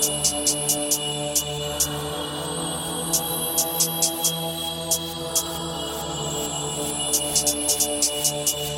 Thank you.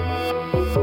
Música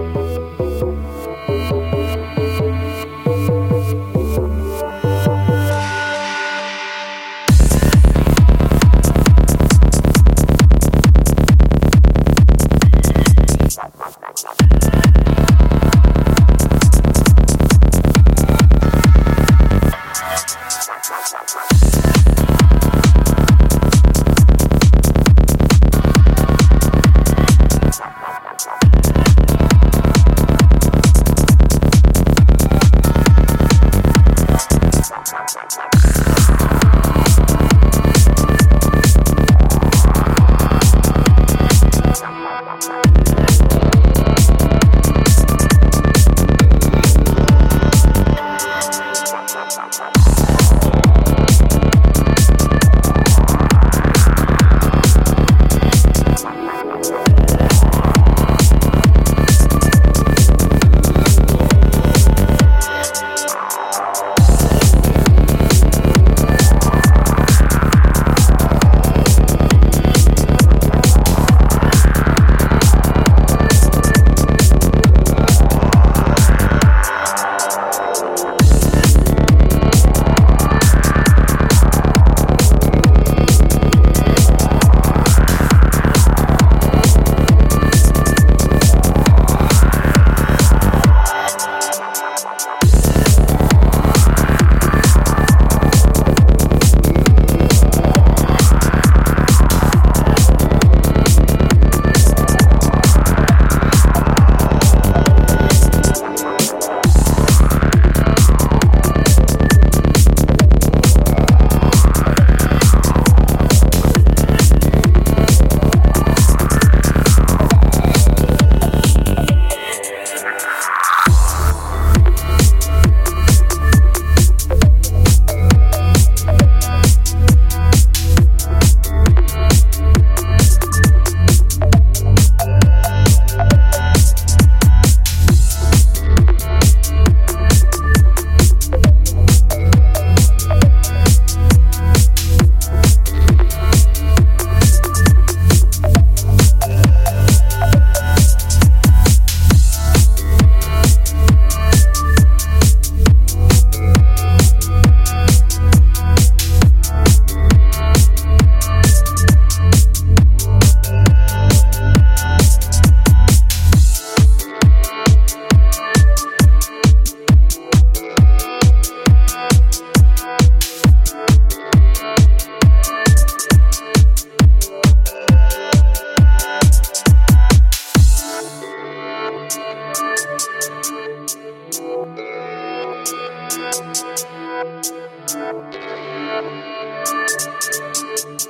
Thank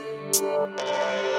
you.